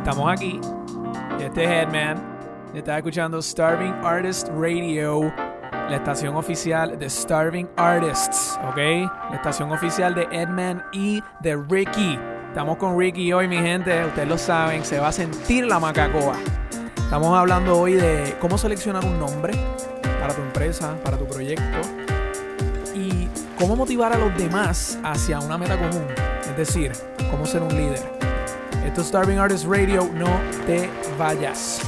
Estamos aquí. Este es Headman. Estás escuchando Starving Artist Radio, la estación oficial de Starving Artists, ¿ok? La estación oficial de Edman y de Ricky. Estamos con Ricky hoy, mi gente. Ustedes lo saben, se va a sentir la macacoa. Estamos hablando hoy de cómo seleccionar un nombre para tu empresa, para tu proyecto y cómo motivar a los demás hacia una meta común. Es decir, cómo ser un líder. Esto es Starving Artist Radio, no te vayas.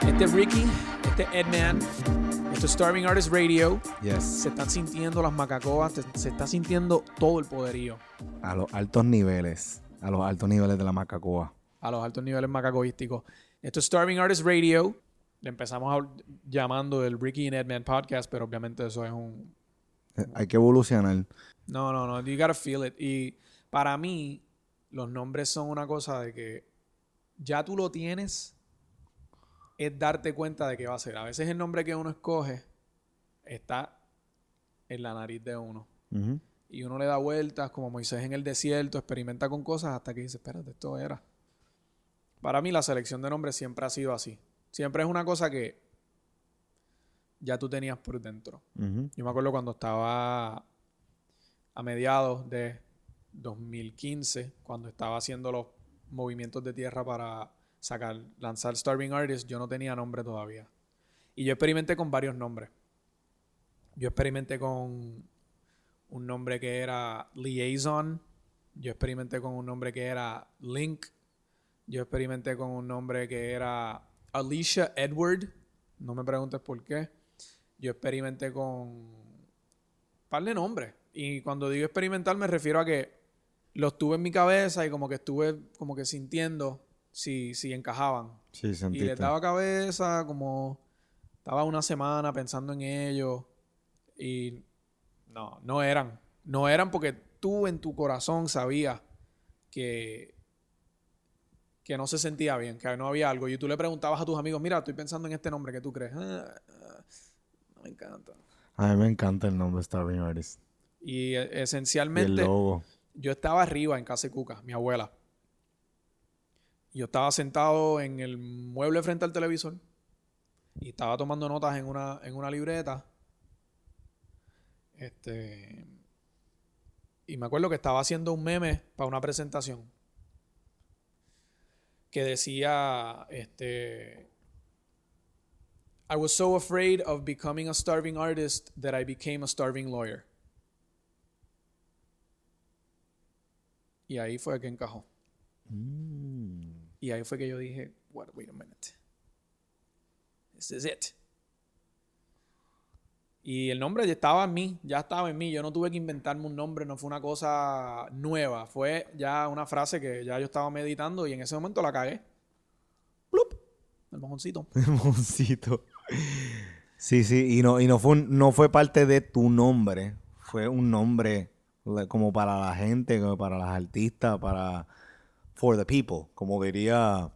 Este es Ricky, este es Edman, esto es Starving Artist Radio. Yes. Se están sintiendo las macacoas, se está sintiendo todo el poderío A los altos niveles. A los altos niveles de la macacoa. a los altos niveles macacoísticos. Esto es Starving Artist Radio. Le empezamos a- llamando el Ricky and Edman podcast, pero obviamente eso es un... Eh, Hay que evolucionar. No, no, no, you gotta feel it. Y para mí, los nombres son una cosa de que ya tú lo tienes, es darte cuenta de qué va a ser. A veces el nombre que uno escoge está en la nariz de uno. Ujú. Y uno le da vueltas, como Moisés en el desierto, experimenta con cosas hasta que dice, espérate, esto era. Para mí la selección de nombres siempre ha sido así. Siempre es una cosa que ya tú tenías por dentro. Yo me acuerdo cuando estaba a mediados de 2015, cuando estaba haciendo los movimientos de tierra para sacar, lanzar Starving Artist, yo no tenía nombre todavía. Y yo experimenté con varios nombres. Yo experimenté con un nombre que era Liaison. Yo experimenté con un nombre que era Link. Yo experimenté con un nombre que era Alicia Edward. No me preguntes por qué. Yo experimenté con un par de nombres. Y cuando digo experimentar me refiero a que los tuve en mi cabeza y como que estuve como que sintiendo si, si encajaban. Sí, Y les daba cabeza, como estaba una semana pensando en ellos. Y no, no eran. No eran porque tú en tu corazón sabías que, que no se sentía bien, que no había algo. Y tú le preguntabas a tus amigos, mira, estoy pensando en este nombre que tú crees. "Ah, ah, no me encanta. A mí me encanta el nombre Starving Artist. Y Y el esencialmente, logo. yo estaba arriba en casa de Cuca, mi abuela. Yo estaba sentado en el mueble frente al televisor y estaba tomando notas en una, en una libreta. Este. Y me acuerdo que estaba haciendo un meme para una presentación que decía, este, I was so afraid of becoming a starving artist that I became a starving lawyer. Y ahí fue que encajó. Mm. Y ahí fue que yo dije, what, wait a minute. This is it. Y el nombre ya estaba en mí, ya estaba en mí. Yo no tuve que inventarme un nombre, no fue una cosa nueva. Fue ya una frase que ya yo estaba meditando y en ese momento la cagué. ¡Plup! El mojoncito. Moncito. Sí, sí. Y no, y no fue un- no fue parte de tu nombre. Fue un nombre como para la gente, como para las artistas, para for the people, como diría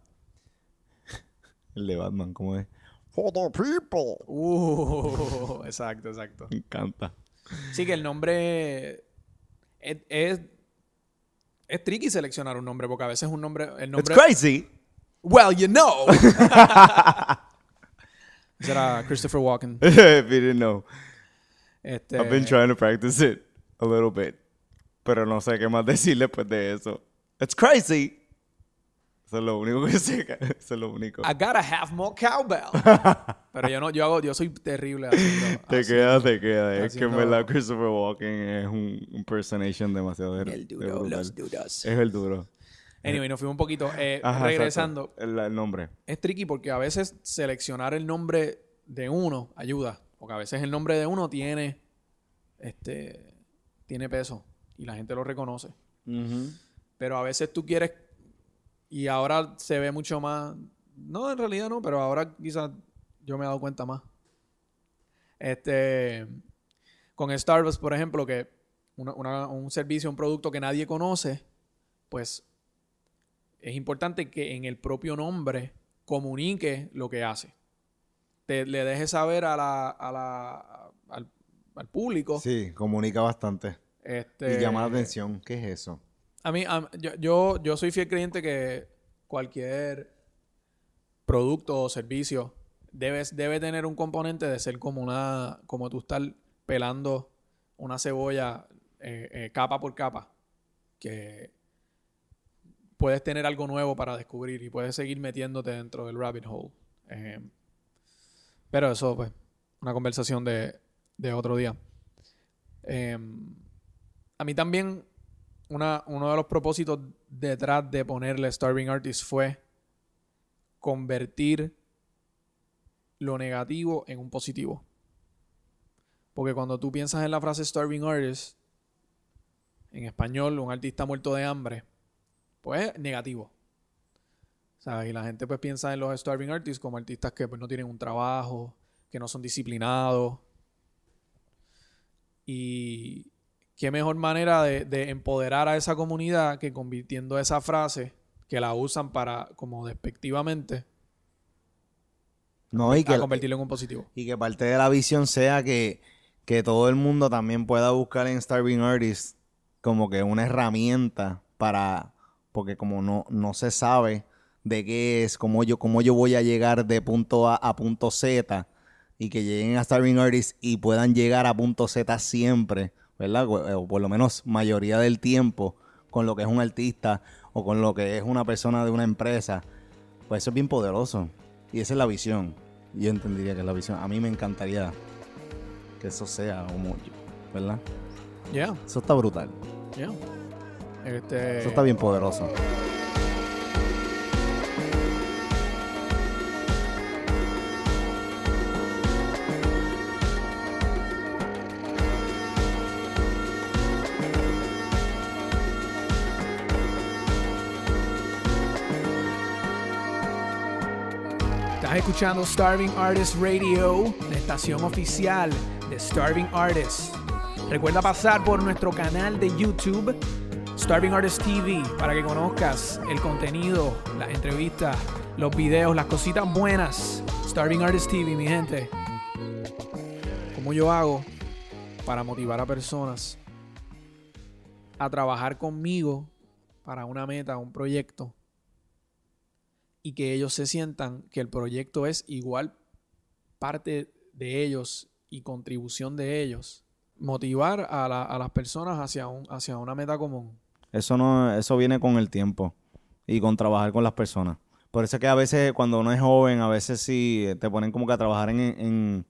el de Batman, como es. For the people. Uh, exacto, exacto. Me encanta. Sí, que el nombre es, es, es tricky seleccionar un nombre porque a veces un nombre... El It's nombre crazy. Well, you know. Ese era Christopher Walken. If you didn't know. Este, I've been trying to practice it a little bit. Pero no sé qué más decir después de eso. It's crazy. Eso es lo único que sé. Eso es lo único. I gotta have more cowbell. Pero yo no, yo hago, yo soy terrible haciendo, Te haciendo queda, te queda. Es que en verdad Christopher Walken es un impersonation demasiado de, el duro, los duros. Es el duro. Anyway, nos fuimos un poquito. Eh, Ajá, regresando, el nombre. es tricky porque a veces seleccionar el nombre de uno ayuda. Porque a veces el nombre de uno tiene, este, tiene peso y la gente lo reconoce. Pero a veces tú quieres, y ahora se ve mucho más, no, en realidad no, pero ahora quizás yo me he dado cuenta más. Este, con Starbucks, por ejemplo, que una- una- un servicio, un producto que nadie conoce, pues es importante que en el propio nombre comunique lo que hace. Te, le deje saber a la, a la, al, al público. Sí, comunica bastante. Este, Y llama la atención. ¿Qué es eso? A mí, a- yo, yo, yo soy fiel creyente que cualquier producto o servicio debe, debe tener un componente de ser como una, como tú estar pelando una cebolla eh, eh, capa por capa. Que puedes tener algo nuevo para descubrir y puedes seguir metiéndote dentro del rabbit hole. Eh, pero eso, pues, una conversación de, de otro día. Eh, a mí también una, uno de los propósitos detrás de ponerle Starving Artist fue convertir lo negativo en un positivo. Porque cuando tú piensas en la frase Starving Artist, en español, un artista muerto de hambre, pues es negativo. ¿Sabes? Y la gente pues piensa en los Starving Artists como artistas que pues no tienen un trabajo, que no son disciplinados. Y qué mejor manera de, de empoderar a esa comunidad que convirtiendo esa frase que la usan para como despectivamente No, y a que, convertirlo en un positivo. y que parte de la visión sea que, que todo el mundo también pueda buscar en Starving Artist como que una herramienta para, porque como no, no se sabe de qué es, cómo yo, cómo yo voy a llegar de punto A a punto Z y que lleguen a Starving Artist y puedan llegar a punto Z siempre, ¿verdad? O, o por lo menos mayoría del tiempo con lo que es un artista o con lo que es una persona de una empresa, pues eso es bien poderoso. Y esa es la visión. Yo entendería que es la visión. A mí me encantaría que eso sea como, ¿verdad? Yeah, Eso está brutal. yeah. Este, Eso está bien poderoso. Escuchando Starving Artist Radio, la estación oficial de Starving Artists. Recuerda pasar por nuestro canal de YouTube, Starving Artist TV, para que conozcas el contenido, las entrevistas, los videos, las cositas buenas. Starving Artist TV, mi gente. ¿Cómo yo hago para motivar a personas a trabajar conmigo para una meta, un proyecto? Y que ellos se sientan que el proyecto es igual parte de ellos y contribución de ellos. Motivar a, la- a las personas hacia, un, hacia una meta común. Eso no, eso viene con el tiempo y con trabajar con las personas. Por eso es que a veces cuando uno es joven, a veces sí te ponen como que a trabajar en-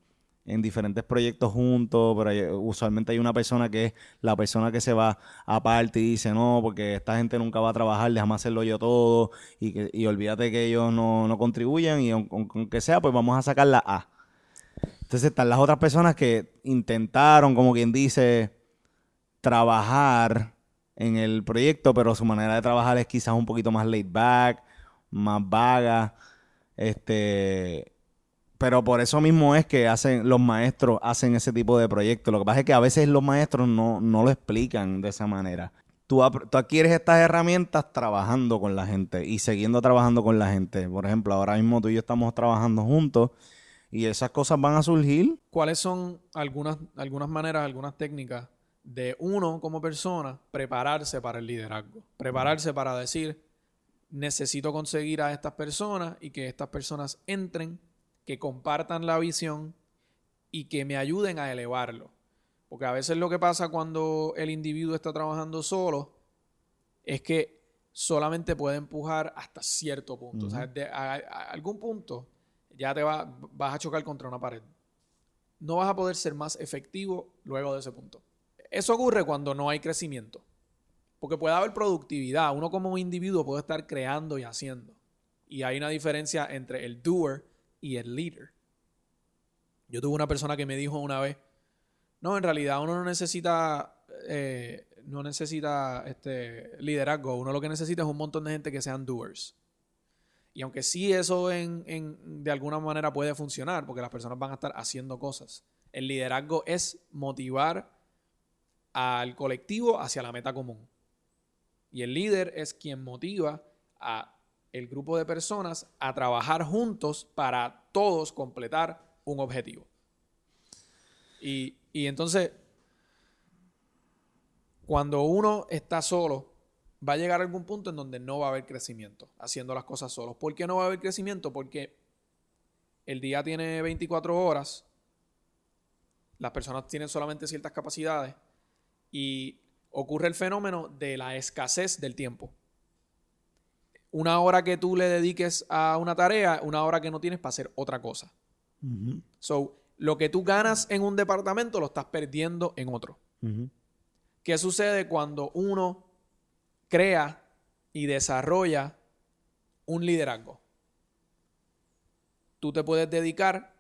en diferentes proyectos juntos, pero usualmente hay una persona que es la persona que se va aparte y dice, no, porque esta gente nunca va a trabajar, déjame hacerlo yo todo y, que, y olvídate que ellos no, no contribuyen y aun- aun- aunque sea, pues vamos a sacar la A. Entonces están las otras personas que intentaron, como quien dice, trabajar en el proyecto, pero su manera de trabajar es quizás un poquito más laid back, más vaga. Este, pero por eso mismo es que hacen los maestros hacen ese tipo de proyectos. Lo que pasa es que a veces los maestros no, no lo explican de esa manera. Tú, tú adquieres estas herramientas trabajando con la gente y siguiendo trabajando con la gente. Por ejemplo, ahora mismo tú y yo estamos trabajando juntos y esas cosas van a surgir. ¿Cuáles son algunas, algunas maneras, algunas técnicas de uno como persona prepararse para el liderazgo? Prepararse para decir, necesito conseguir a estas personas y que estas personas entren, que compartan la visión y que me ayuden a elevarlo. Porque a veces lo que pasa cuando el individuo está trabajando solo es que solamente puede empujar hasta cierto punto. O sea, de- a, a algún punto ya te va- vas a chocar contra una pared. No vas a poder ser más efectivo luego de ese punto. Eso ocurre cuando no hay crecimiento. Porque puede haber productividad. Uno como individuo puede estar creando y haciendo. Y hay una diferencia entre el doer y el leader. Yo tuve una persona que me dijo una vez, no, en realidad uno no necesita, eh, no necesita este liderazgo. Uno lo que necesita es un montón de gente que sean doers. Y aunque sí eso en, en- de alguna manera puede funcionar, porque las personas van a estar haciendo cosas, el liderazgo es motivar al colectivo hacia la meta común. Y el líder es quien motiva a el grupo de personas a trabajar juntos para todos completar un objetivo. Y, y entonces, cuando uno está solo, va a llegar a algún punto en donde no va a haber crecimiento haciendo las cosas solos. ¿Por qué no va a haber crecimiento? Porque el día tiene 24 horas, las personas tienen solamente ciertas capacidades y ocurre el fenómeno de la escasez del tiempo. Una hora que tú le dediques a una tarea, una hora que no tienes para hacer otra cosa. So, lo que tú ganas en un departamento lo estás perdiendo en otro. ¿Qué sucede cuando uno crea y desarrolla un liderazgo? Tú te puedes dedicar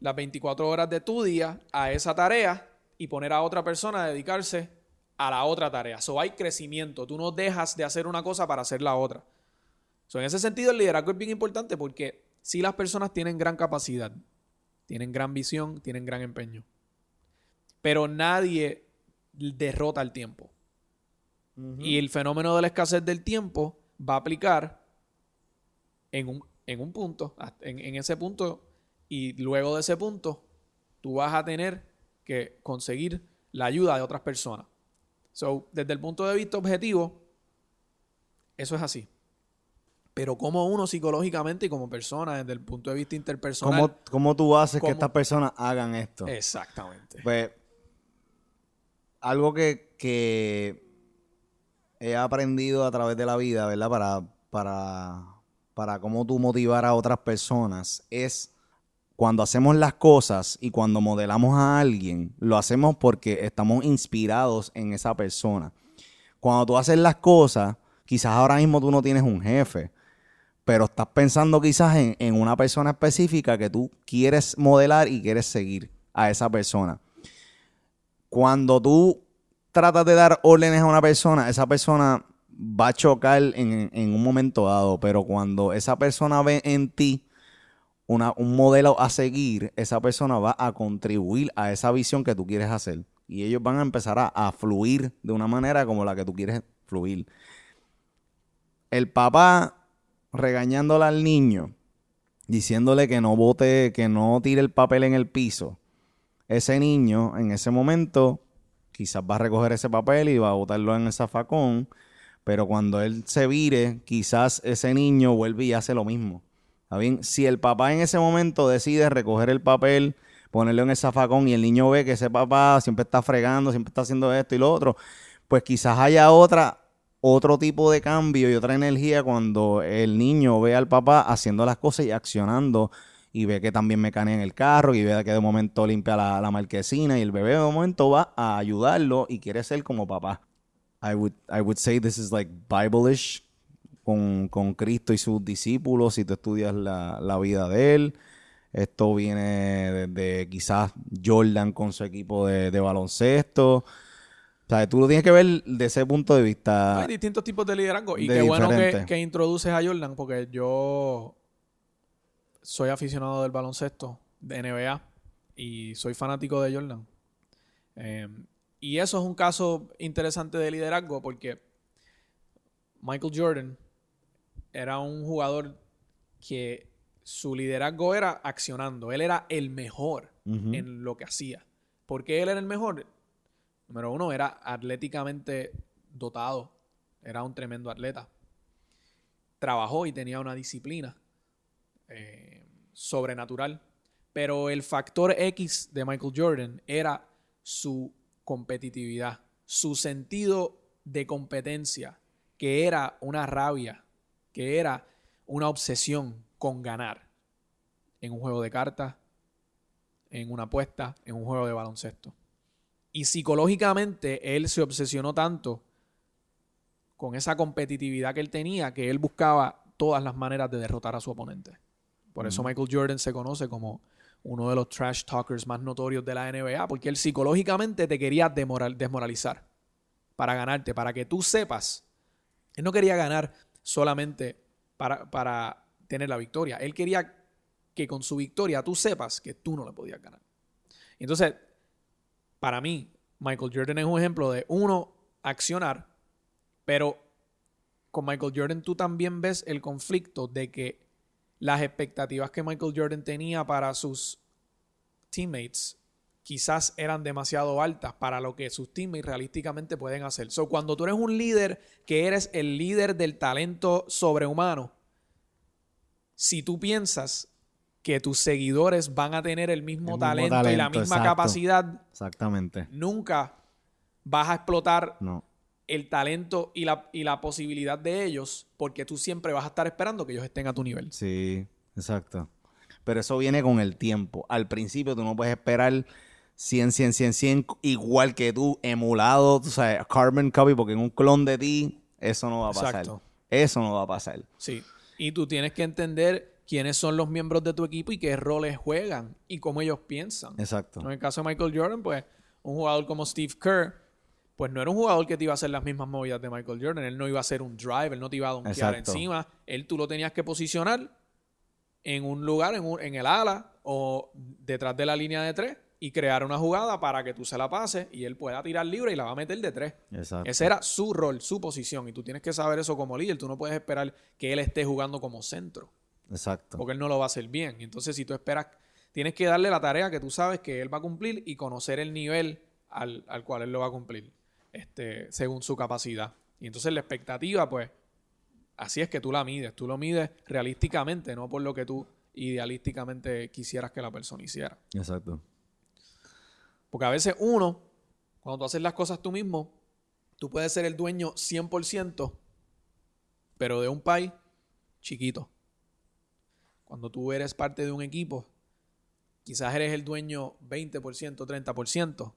las 24 horas de tu día a esa tarea y poner a otra persona a dedicarse a la otra tarea. So hay crecimiento. Tú no dejas de hacer una cosa para hacer la otra. So, en ese sentido, el liderazgo es bien importante porque si las personas tienen gran capacidad, tienen gran visión, tienen gran empeño, pero nadie derrota el tiempo. Y el fenómeno de la escasez del tiempo va a aplicar en un, en un punto, en, en ese punto, y luego de ese punto, tú vas a tener que conseguir la ayuda de otras personas. So, desde el punto de vista objetivo, eso es así. Pero como uno psicológicamente y como persona, desde el punto de vista interpersonal. ¿Cómo, cómo tú haces que estas personas hagan esto? Exactamente. Pues, algo que, que, he aprendido a través de la vida, ¿verdad? Para, para, para cómo tú motivar a otras personas es cuando hacemos las cosas y cuando modelamos a alguien, lo hacemos porque estamos inspirados en esa persona. Cuando tú haces las cosas, quizás ahora mismo tú no tienes un jefe, pero estás pensando quizás en, una persona específica que tú quieres modelar y quieres seguir a esa persona. Cuando tú tratas de dar órdenes a una persona, esa persona va a chocar en, en un momento dado, pero cuando esa persona ve en ti un modelo a seguir, esa persona va a contribuir a esa visión que tú quieres hacer. Y ellos van a empezar a, fluir de una manera como la que tú quieres fluir. El papá regañándole al niño, diciéndole que no bote, que no tire el papel en el piso. Ese niño en ese momento quizás va a recoger ese papel y va a botarlo en el zafacón, pero cuando él se vire, quizás ese niño vuelve y hace lo mismo. bien? Si el papá en ese momento decide recoger el papel, ponerlo en el zafacón y el niño ve que ese papá siempre está fregando, siempre está haciendo esto y lo otro, pues quizás haya otra otro tipo de cambio y otra energía cuando el niño ve al papá haciendo las cosas y accionando y ve que también me en el carro y ve que de momento limpia la, marquesina y el bebé de momento va a ayudarlo y quiere ser como papá. I would, I would say this is like Bible-ish con, Cristo y sus discípulos si tú estudias la, vida de él. Esto viene desde quizás Jordan con su equipo de, de baloncesto. O sea, tú lo tienes que ver de ese punto de vista. Hay distintos tipos de liderazgo. Y qué bueno que, introduces a Jordan, porque yo soy aficionado del baloncesto de NBA y soy fanático de Jordan. Em, y eso es un caso interesante de liderazgo porque Michael Jordan era un jugador que su liderazgo era accionando. Él era el mejor en lo que hacía. ¿Por qué él era el mejor? Número uno, era atléticamente dotado. Era un tremendo atleta. Trabajó y tenía una disciplina eh, sobrenatural. Pero el factor X de Michael Jordan era su competitividad, su sentido de competencia, que era una rabia, que era una obsesión con ganar en un juego de cartas, en una apuesta, en un juego de baloncesto. Y psicológicamente él se obsesionó tanto con esa competitividad que él tenía que él buscaba todas las maneras de derrotar a su oponente. Por eso Michael Jordan se conoce como uno de los trash talkers más notorios de la NBA, porque él psicológicamente te quería desmoralizar para ganarte, para que tú sepas. Él no quería ganar solamente para, para tener la victoria. Él quería que con su victoria tú sepas que tú no le podías ganar. Entonces, para mí, Michael Jordan es un ejemplo de uno, accionar, pero con Michael Jordan tú también ves el conflicto de que las expectativas que Michael Jordan tenía para sus teammates quizás eran demasiado altas para lo que sus teammates realísticamente pueden hacer. So, cuando tú eres un líder que eres el líder del talento sobrehumano, si tú piensas que tus seguidores van a tener el mismo, El mismo talento, y la misma exacto. capacidad, Exactamente. nunca vas a explotar No. el talento y la, y la posibilidad de ellos porque tú siempre vas a estar esperando que ellos estén a tu nivel. Sí, exacto. Pero eso viene con el tiempo. Al principio tú no puedes esperar 100, 100, 100, 100 igual que tú, emulado, tú sabes, carbon copy, porque en un clon de ti eso no va a pasar. Exacto. Eso no va a pasar. Sí. Y tú tienes que entender quiénes son los miembros de tu equipo y qué roles juegan y cómo ellos piensan. Exacto. En el caso de Michael Jordan, pues un jugador como Steve Kerr, pues no era un jugador que te iba a hacer las mismas movidas de Michael Jordan. Él no iba a hacer un drive, él no te iba a donkear encima. Él tú lo tenías que posicionar en un lugar, en, un- en el ala o detrás de la línea de tres y crear una jugada para que tú se la pases y él pueda tirar libre y la va a meter de tres. Exacto. Ese era su rol, su posición. Y tú tienes que saber eso como líder. Tú no puedes esperar que él esté jugando como centro Exacto. porque él no lo va a hacer bien. Y entonces, si tú esperas, tienes que darle la tarea que tú sabes que él va a cumplir y conocer el nivel al, al cual él lo va a cumplir, este, según su capacidad. Y entonces la expectativa, pues, así es que tú la mides. Tú lo mides realísticamente, no por lo que tú idealísticamente quisieras que la persona hiciera. Exacto. Porque a veces uno, cuando tú haces las cosas tú mismo, tú puedes ser el dueño 100%, pero de un país chiquito. Cuando tú eres parte de un equipo, quizás eres el dueño 20%, 30%,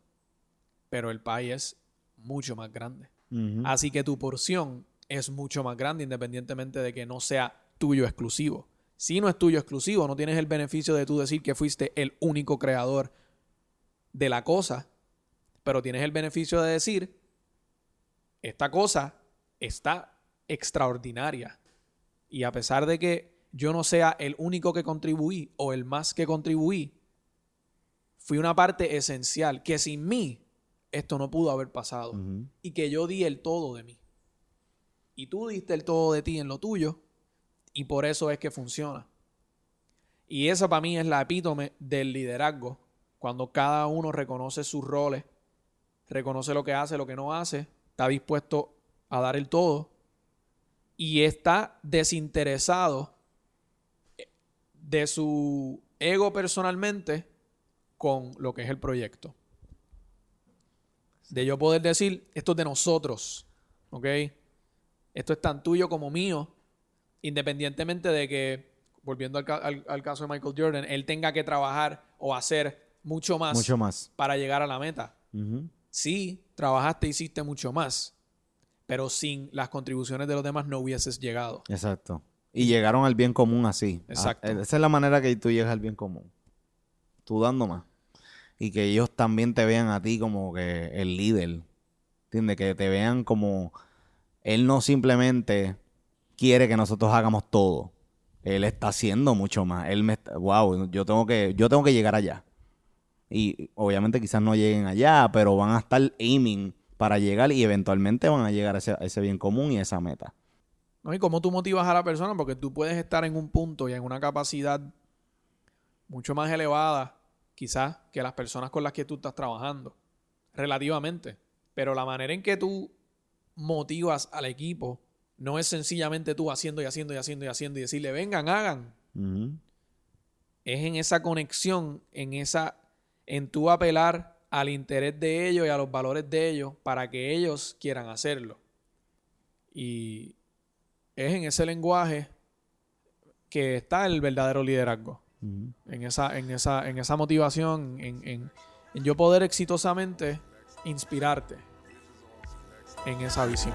pero el país es mucho más grande. Así que tu porción es mucho más grande independientemente de que no sea tuyo exclusivo. Si no es tuyo exclusivo, no tienes el beneficio de tú decir que fuiste el único creador de la cosa, pero tienes el beneficio de decir, esta cosa está extraordinaria. Y a pesar de que yo no sea el único que contribuí o el más que contribuí, fui una parte esencial que sin mí esto no pudo haber pasado y que yo di el todo de mí. Y tú diste el todo de ti en lo tuyo y por eso es que funciona. Y esa para mí es la epítome del liderazgo, cuando cada uno reconoce sus roles, reconoce lo que hace, lo que no hace, está dispuesto a dar el todo y está desinteresado de su ego personalmente con lo que es el proyecto. De yo poder decir, esto es de nosotros, ¿ok? Esto es tan tuyo como mío, independientemente de que, volviendo al, al- al caso de Michael Jordan, él tenga que trabajar o hacer mucho más Mucho más. para llegar a la meta. Ujú. Sí, trabajaste, hiciste mucho más, pero sin las contribuciones de los demás no hubieses llegado. Exacto. Y llegaron al bien común así. Exacto. Ah, esa es la manera que tú llegas al bien común. Tú dando más. Y que ellos también te vean a ti como que el líder. ¿Entiendes? Que te vean como... Él no simplemente quiere que nosotros hagamos todo. Él está haciendo mucho más. Él me está... Wow, yo tengo que, yo tengo que llegar allá. Y obviamente quizás no lleguen allá, pero van a estar aiming para llegar y eventualmente van a llegar a ese, a ese bien común y a esa meta. ¿No? ¿Y cómo tú motivas a la persona? Porque tú puedes estar en un punto y en una capacidad mucho más elevada, quizás, que las personas con las que tú estás trabajando, relativamente. Pero la manera en que tú motivas al equipo no es sencillamente tú haciendo y haciendo y haciendo y haciendo y decirle, vengan, hagan. Es en esa conexión, en esa, en tú apelar al interés de ellos y a los valores de ellos para que ellos quieran hacerlo. Y es en ese lenguaje que está el verdadero liderazgo. En esa, en esa, en esa motivación, en, en- en yo poder exitosamente inspirarte en esa visión.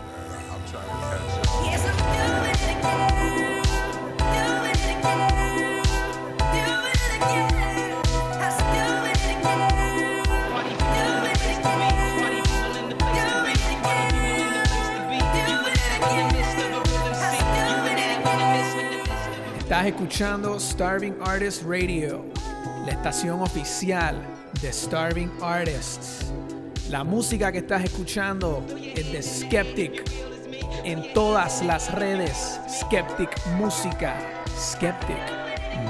Estás escuchando Starving Artist Radio, la estación oficial de Starving Artists. La música que estás escuchando es de Skeptic, en todas las redes. Skeptic Música. Skeptic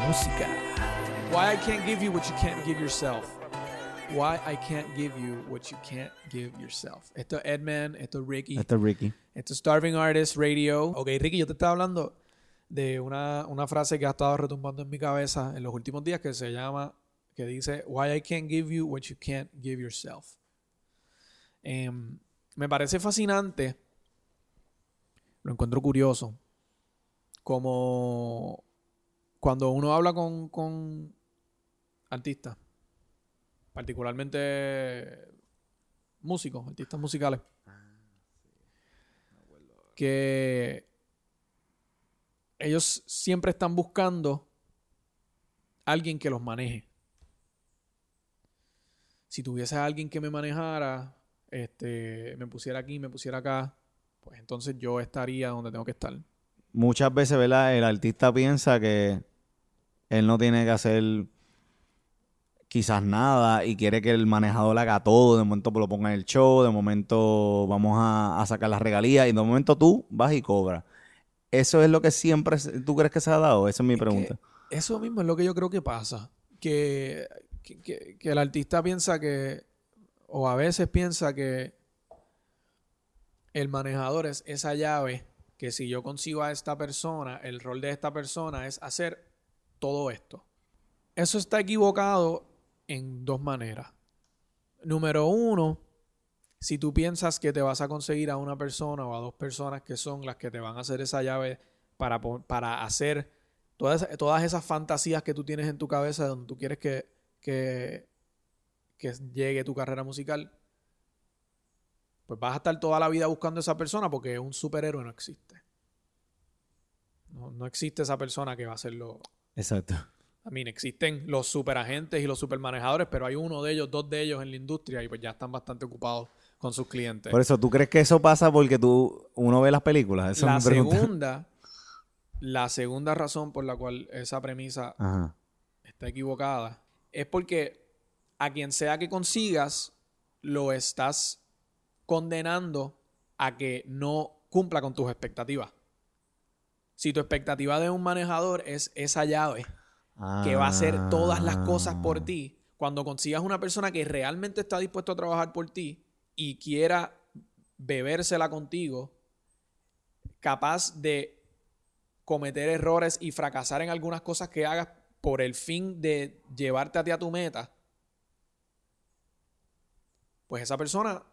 Música. Why I can't give you what you can't give yourself. Why I can't give you what you can't give yourself. Esto es Edman, esto es Ricky. Este es Ricky. Esto es Starving Artist Radio. Ok, Ricky, yo te estaba hablando de una, una frase que ha estado retumbando en mi cabeza en los últimos días que se llama, que dice, Why I can't give you what you can't give yourself. Em, me parece fascinante, lo encuentro curioso, como cuando uno habla con, con artistas, particularmente músicos, artistas musicales, que ellos siempre están buscando alguien que los maneje. Si tuviese a alguien que me manejara, este, me pusiera aquí, me pusiera acá, pues entonces yo estaría donde tengo que estar. Muchas veces, ¿verdad? El artista piensa que él no tiene que hacer quizás nada y quiere que el manejador haga todo. De momento lo ponga en el show, de momento vamos a, a sacar las regalías y de momento tú vas y cobras. ¿Eso es lo que siempre tú crees que se ha dado? Esa es mi Es pregunta. eso mismo es lo que yo creo que pasa. Que, que- que- que el artista piensa que, o a veces piensa que el manejador es esa llave que si yo consigo a esta persona, el rol de esta persona es hacer todo esto. Eso está equivocado en dos maneras. Número uno, si tú piensas que te vas a conseguir a una persona o a dos personas que son las que te van a hacer esa llave para, para hacer todas, esas- todas esas fantasías que tú tienes en tu cabeza donde tú quieres que, que, que llegue tu carrera musical, pues vas a estar toda la vida buscando a esa persona porque un superhéroe no existe. No, no existe esa persona que va a hacerlo. Exacto. I mean, existen los superagentes y los supermanejadores, pero hay uno de ellos, dos de ellos en la industria y pues ya están bastante ocupados con sus clientes. Por eso, ¿tú crees que eso pasa porque tú uno ve las películas? La segunda, la segunda razón por la cual esa premisa Ajá. está equivocada es porque a quien sea que consigas lo estás condenando a que no cumpla con tus expectativas. Si tu expectativa de un manejador es esa llave que va a hacer todas las cosas por Ah. ti, cuando consigas una persona que realmente está dispuesto a trabajar por ti y quiera bebérsela contigo, capaz de cometer errores y fracasar en algunas cosas que hagas por el fin de llevarte a ti a tu meta, pues esa persona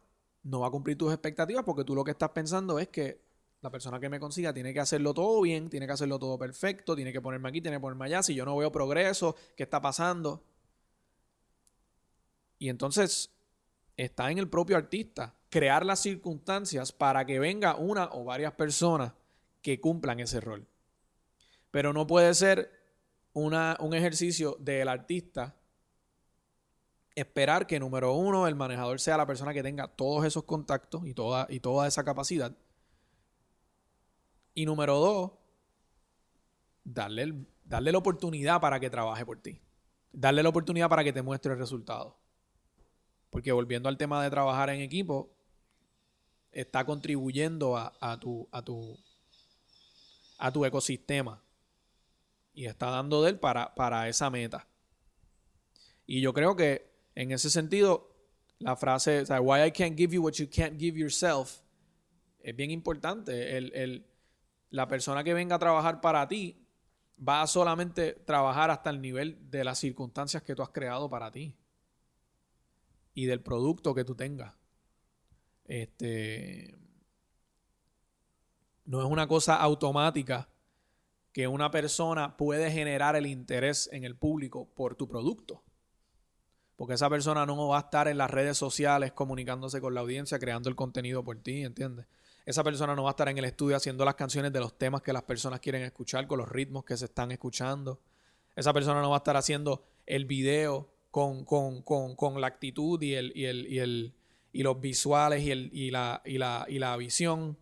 no va a cumplir tus expectativas porque tú lo que estás pensando es que la persona que me consiga tiene que hacerlo todo bien, tiene que hacerlo todo perfecto, tiene que ponerme aquí, tiene que ponerme allá. Si yo no veo progreso, ¿qué está pasando? Y entonces está en el propio artista crear las circunstancias para que venga una o varias personas que cumplan ese rol. Pero no puede ser una, un ejercicio del artista esperar que, número uno, el manejador sea la persona que tenga todos esos contactos y toda, y toda esa capacidad. Y número dos, darle, darle la oportunidad para que trabaje por ti. Darle la oportunidad para que te muestre el resultado. Porque volviendo al tema de trabajar en equipo, está contribuyendo a, tu, ecosistema. Y está dando de él para, esa meta. Y yo creo que en ese sentido, la frase, why I can't give you what you can't give yourself, es bien importante. La persona que venga a trabajar para ti va a solamente trabajar hasta el nivel de las circunstancias que tú has creado para ti y del producto que tú tengas. Este no es una cosa automática que una persona puede generar el interés en el público por tu producto. Porque esa persona no va a estar en las redes sociales comunicándose con la audiencia, creando el contenido por ti, ¿entiendes? Esa persona no va a estar en el estudio haciendo las canciones de los temas que las personas quieren escuchar, con los ritmos que se están escuchando. Esa persona no va a estar haciendo el video con, con, con, con la actitud y, el, y, el, y, el, y los visuales y, el, y, la, y, la, y la visión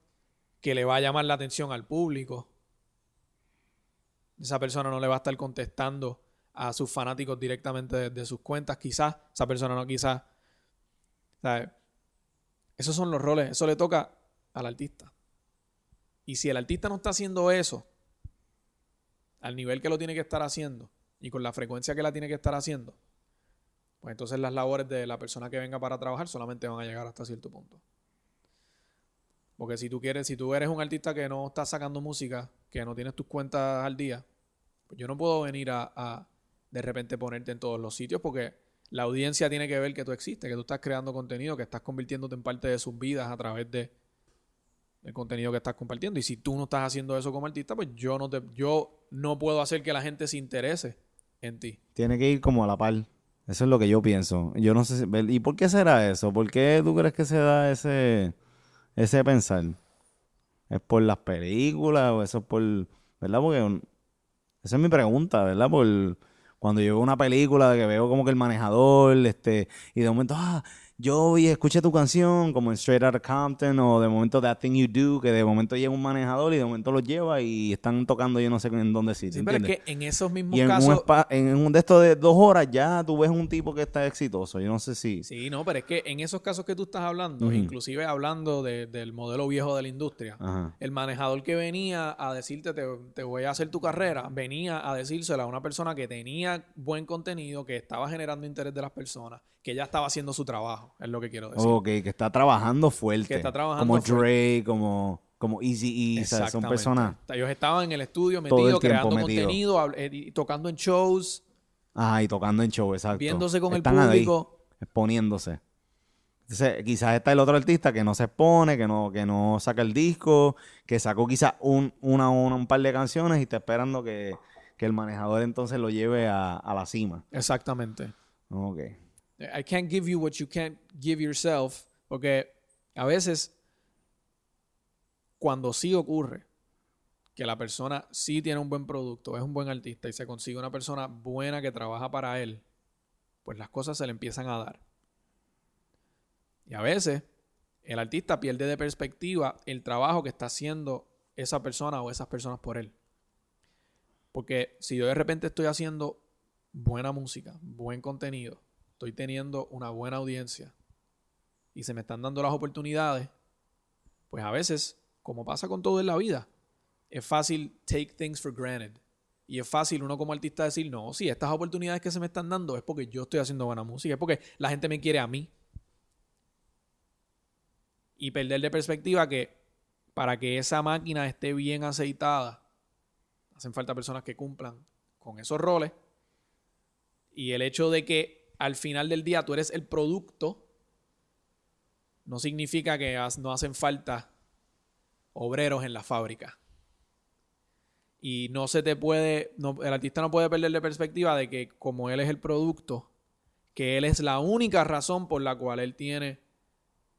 que le va a llamar la atención al público. Esa persona no le va a estar contestando a sus fanáticos directamente desde sus cuentas. Quizás, esa persona no, quizás. ¿sabes? Esos son los roles. Eso le toca al artista. Y si el artista no está haciendo eso al nivel que lo tiene que estar haciendo y con la frecuencia que la tiene que estar haciendo, pues entonces las labores de la persona que venga para trabajar solamente van a llegar hasta cierto punto. Porque si tú quieres, si tú eres un artista que no está sacando música, que no tienes tus cuentas al día, pues yo no puedo venir a, de repente ponerte en todos los sitios porque la audiencia tiene que ver que tú existes, que tú estás creando contenido, que estás convirtiéndote en parte de sus vidas a través de el contenido que estás compartiendo. Y si tú no estás haciendo eso como artista, pues yo no te, yo no puedo hacer que la gente se interese en ti. Tiene que ir como a la par. Eso es lo que yo pienso. Yo no sé si- ¿Y por qué será eso? ¿Por qué tú crees que se da ese, ese pensar? ¿Es por las películas o eso es por... ¿Verdad? Porque esa es mi pregunta, ¿verdad? Por cuando yo veo una película que veo como que el manejador, este, y de momento, ah, yo vi, escuché tu canción, como en Straight Outta Compton, o de momento That Thing You Do, que de momento llega un manejador y de momento lo lleva y están tocando yo no sé en dónde sitio, Sí, pero es que en esos mismos Y en un, casos. spa- en un de estos de dos horas ya tú ves un tipo que está exitoso. Yo no sé si... Sí, no, pero es que en esos casos que tú estás hablando, inclusive hablando de- del modelo viejo de la industria, Ajá. el manejador que venía a decirte te, te voy a hacer tu carrera, venía a decírselo a una persona que tenía buen contenido, que estaba generando interés de las personas, que ya estaba haciendo su trabajo, es lo que quiero decir. Ok, que está trabajando fuerte. Que está trabajando Como fuerte. Dre, como, como Easy E. o sea, Son personas... Ellos estaban en el estudio metidos, creando metido. contenido, eh, y tocando en shows, Ajá, y tocando en show, exacto. viéndose con Están el ahí, público. exponiéndose. Entonces, quizás está el otro artista que no se expone, que no, que no saca el disco, que sacó quizás un, una, una- un par de canciones y está esperando que, que el manejador entonces lo lleve a, a la cima. Exactamente. Ok. I can't give you what you can't give yourself. Porque a veces, cuando sí ocurre que la persona sí tiene un buen producto, es un buen artista y se consigue una persona buena que trabaja para él, pues las cosas se le empiezan a dar. Y a veces el artista pierde de perspectiva el trabajo que está haciendo esa persona o esas personas por él. Porque si yo de repente estoy haciendo buena música, buen contenido, estoy teniendo una buena audiencia y se me están dando las oportunidades, pues a veces, como pasa con todo en la vida, es fácil take things for granted. Y es fácil uno como artista decir, no, si estas oportunidades que se me están dando es porque yo estoy haciendo buena música, es porque la gente me quiere a mí. Y perder de perspectiva que para que esa máquina esté bien aceitada, hacen falta personas que cumplan con esos roles. Y el hecho de que al final del día tú eres el producto, no significa que no hacen falta obreros en la fábrica. Y no se te puede, el artista no puede perder de perspectiva de que como él es el producto, que él es la única razón por la cual él tiene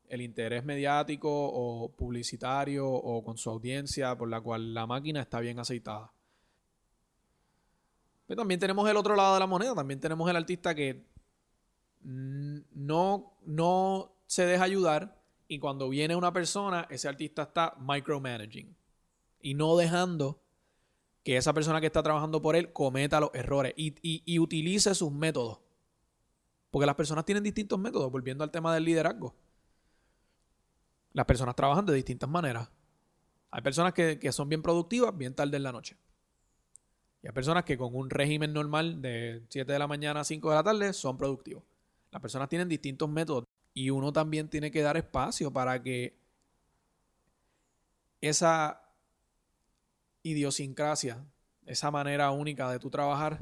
el interés mediático o publicitario o con su audiencia, por la cual la máquina está bien aceitada. Pero también tenemos el otro lado de la moneda, también tenemos el artista que no, no se deja ayudar y cuando viene una persona, ese artista está micromanaging y no dejando que esa persona que está trabajando por él cometa los errores y, y- utilice sus métodos. Porque las personas tienen distintos métodos, volviendo al tema del liderazgo. Las personas trabajan de distintas maneras. Hay personas que, que son bien productivas bien tarde en la noche. Y hay personas que con un régimen normal de 7 de la mañana a 5 de la tarde son productivos. Las personas tienen distintos métodos y uno también tiene que dar espacio para que esa idiosincrasia, esa manera única de tu trabajar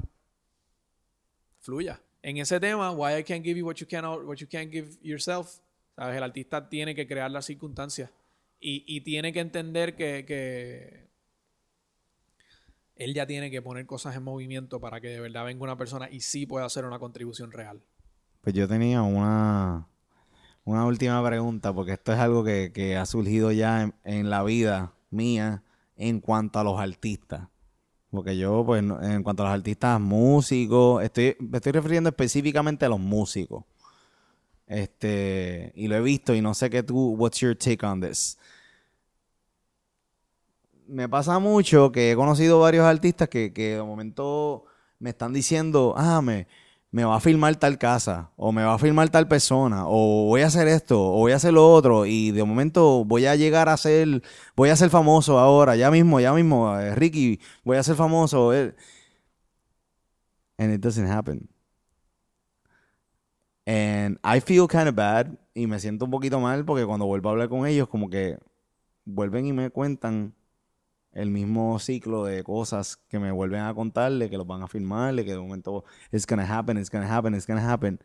fluya. En ese tema, why I can't give you what you can't, what you can't give yourself, ¿sabes? El artista tiene que crear las circunstancias y, y tiene que entender que, que él ya tiene que poner cosas en movimiento para que de verdad venga una persona y sí pueda hacer una contribución real. Pues yo tenía una, una última pregunta, porque esto es algo que, que ha surgido ya en, la vida mía en cuanto a los artistas. Porque yo, pues, en cuanto a los artistas músicos, estoy, me estoy refiriendo específicamente a los músicos. Este, y lo he visto y no sé qué tú, what's your take on this? Me pasa mucho que he conocido varios artistas que, que de momento me están diciendo, ah, me, me va a filmar tal casa, o me va a filmar tal persona, o voy a hacer esto, o voy a hacer lo otro, y de momento voy a llegar a ser, voy a ser famoso ahora, ya mismo, ya mismo, eh, Ricky, voy a ser famoso. eh. And it doesn't happen. And I feel kind of bad, y me siento un poquito mal porque cuando vuelvo a hablar con ellos, como que vuelven y me cuentan el mismo ciclo de cosas que me vuelven a contarle, que los van a filmar, de que de momento it's gonna happen, it's gonna happen, it's gonna happen.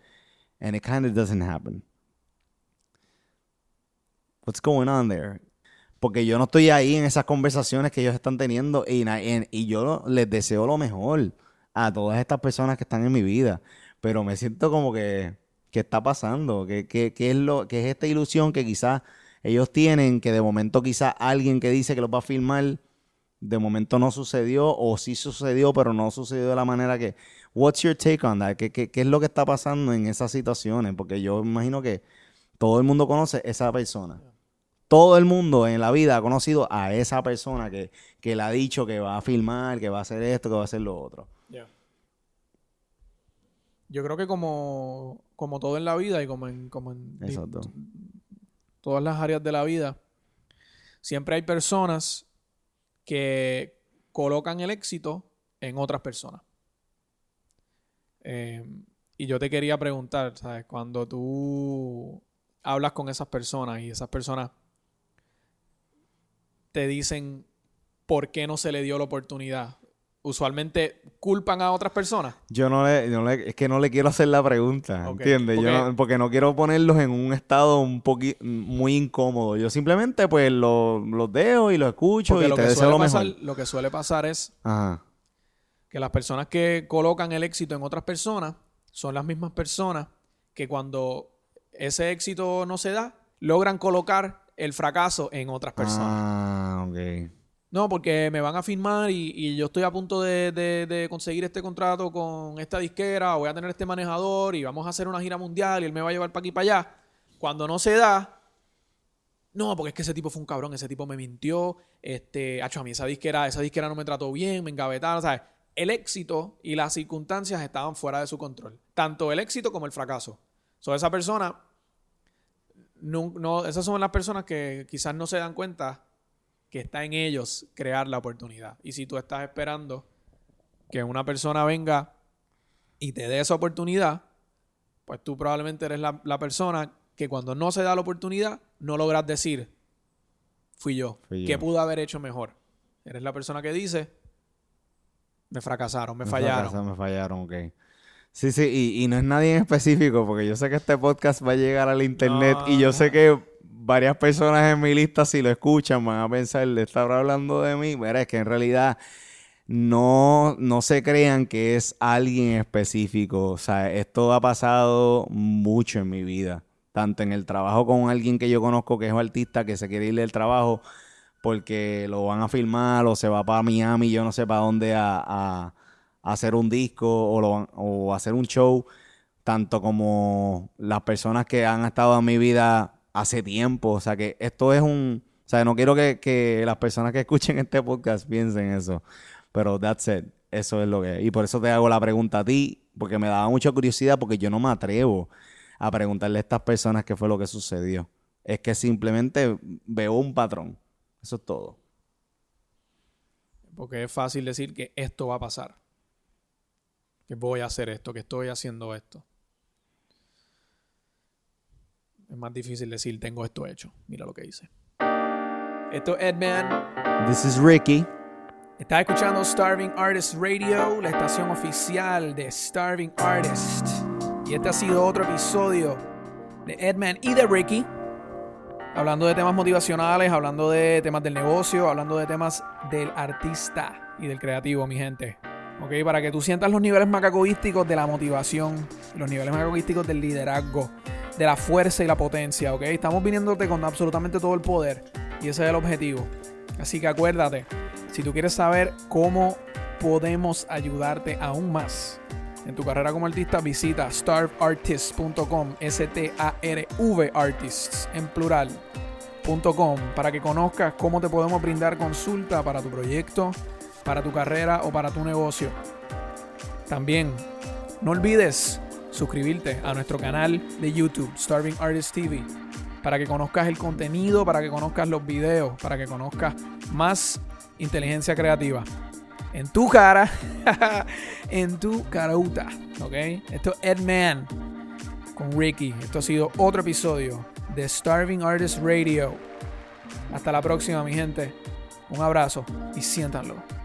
And it kind of doesn't happen. What's going on there? Porque yo no estoy ahí en esas conversaciones que ellos están teniendo y, yo les deseo lo mejor a todas estas personas que están en mi vida. Pero me siento como que, ¿qué está pasando? ¿Qué, qué, qué es lo, qué es esta ilusión que quizás ellos tienen, que de momento quizás alguien que dice que los va a filmar, de momento no sucedió, o sí sucedió, pero no sucedió de la manera que... What's your take on that? ¿Qué, qué, qué es lo que está pasando en esas situaciones? Porque yo imagino que todo el mundo conoce esa persona. Todo el mundo en la vida ha conocido a esa persona que, que le ha dicho que va a filmar, que va a hacer esto, que va a hacer lo otro. Yo creo que como, como todo en la vida y como en, como en Exacto. todas las áreas de la vida, siempre hay personas que colocan el éxito en otras personas. Eh, y yo te quería preguntar, ¿sabes? Cuando tú hablas con esas personas y esas personas te dicen por qué no se le dio la oportunidad, usualmente culpan a otras personas. Yo no le, yo no le- es que no le quiero hacer la pregunta, ¿entiendes? Yo porque- no- porque no quiero ponerlos en un estado un poquito muy incómodo. Yo simplemente pues lo- los dejo y los escucho y lo te que, deseo suele lo pasar, mejor. lo que suele pasar es Ajá. que las personas que colocan el éxito en otras personas son las mismas personas que cuando ese éxito no se da, logran colocar el fracaso en otras personas. Ah, ok. No, porque me van a firmar y, yo estoy a punto de, conseguir este contrato con esta disquera, voy a tener este manejador y vamos a hacer una gira mundial y él me va a llevar para aquí y para allá. Cuando no se da, no, porque es que ese tipo fue un cabrón, ese tipo me mintió, este, hacho, a mí esa disquera, esa disquera no me trató bien, me engavetaron, ¿sabes? El éxito y las circunstancias estaban fuera de su control, tanto el éxito como el fracaso. So, esa persona, no, no- esas son las personas que quizás no se dan cuenta que está en ellos crear la oportunidad. Y si tú estás esperando que una persona venga y te dé esa oportunidad, pues tú probablemente eres la, la persona que cuando no se da la oportunidad, no logras decir, fui yo, Fui yo. ¿qué pude haber hecho mejor? Eres la persona que dice, me fracasaron, me, Me fallaron. fracasaron, Me fallaron, ok. Sí, sí, y, y no es nadie en específico, porque yo sé que este podcast va a llegar al internet y yo sé que varias personas en mi lista, si lo escuchan, van a pensar, le estará hablando de mí. Mira, es que en realidad no, no se crean que es alguien específico. O sea, esto ha pasado mucho en mi vida. Tanto en el trabajo con alguien que yo conozco que es un artista que se quiere ir del trabajo porque lo van a filmar o se va para Miami, yo no sé para dónde a, hacer un disco o, o hacer un show, tanto como las personas que han estado en mi vida hace tiempo. O sea que esto es un... O sea, no quiero que, las personas que escuchen este podcast piensen eso. Pero that's it. Eso es lo que... Y por eso te hago la pregunta a ti, porque me daba mucha curiosidad, porque yo no me atrevo a preguntarle a estas personas qué fue lo que sucedió. Es que simplemente veo un patrón. Eso es todo. Porque es fácil decir que esto va a pasar. Que voy a hacer esto, que estoy haciendo esto. Es más difícil decir tengo esto hecho. Mira lo que hice. Esto es Edman. This is Ricky. Estás escuchando Starving Artist Radio, la estación oficial de Starving Artist. Y este ha sido otro episodio de Edman y de Ricky. Hablando de temas motivacionales, hablando de temas del negocio, hablando de temas del artista y del creativo, mi gente. Ok, para que tú sientas los niveles macacoísticos de la motivación, los niveles macacoísticos del liderazgo, de la fuerza y la potencia, ok. Estamos viniéndote con absolutamente todo el poder y ese es el objetivo. Así que acuérdate, si tú quieres saber cómo podemos ayudarte aún más en tu carrera como artista, visita starvartists.com, S-T-A-R-V artists en plural. .com, para que conozcas cómo te podemos brindar consulta para tu proyecto, para tu carrera o para tu negocio. También No olvides suscribirte a nuestro canal de YouTube, Starving Artist TV, para que conozcas el contenido, para que conozcas los videos, para que conozcas más inteligencia creativa. En tu cara, en tu carauta, ¿ok? Esto es Edman con Ricky. Esto ha sido otro episodio de Starving Artist Radio. Hasta la próxima, mi gente. Un abrazo y siéntanlo.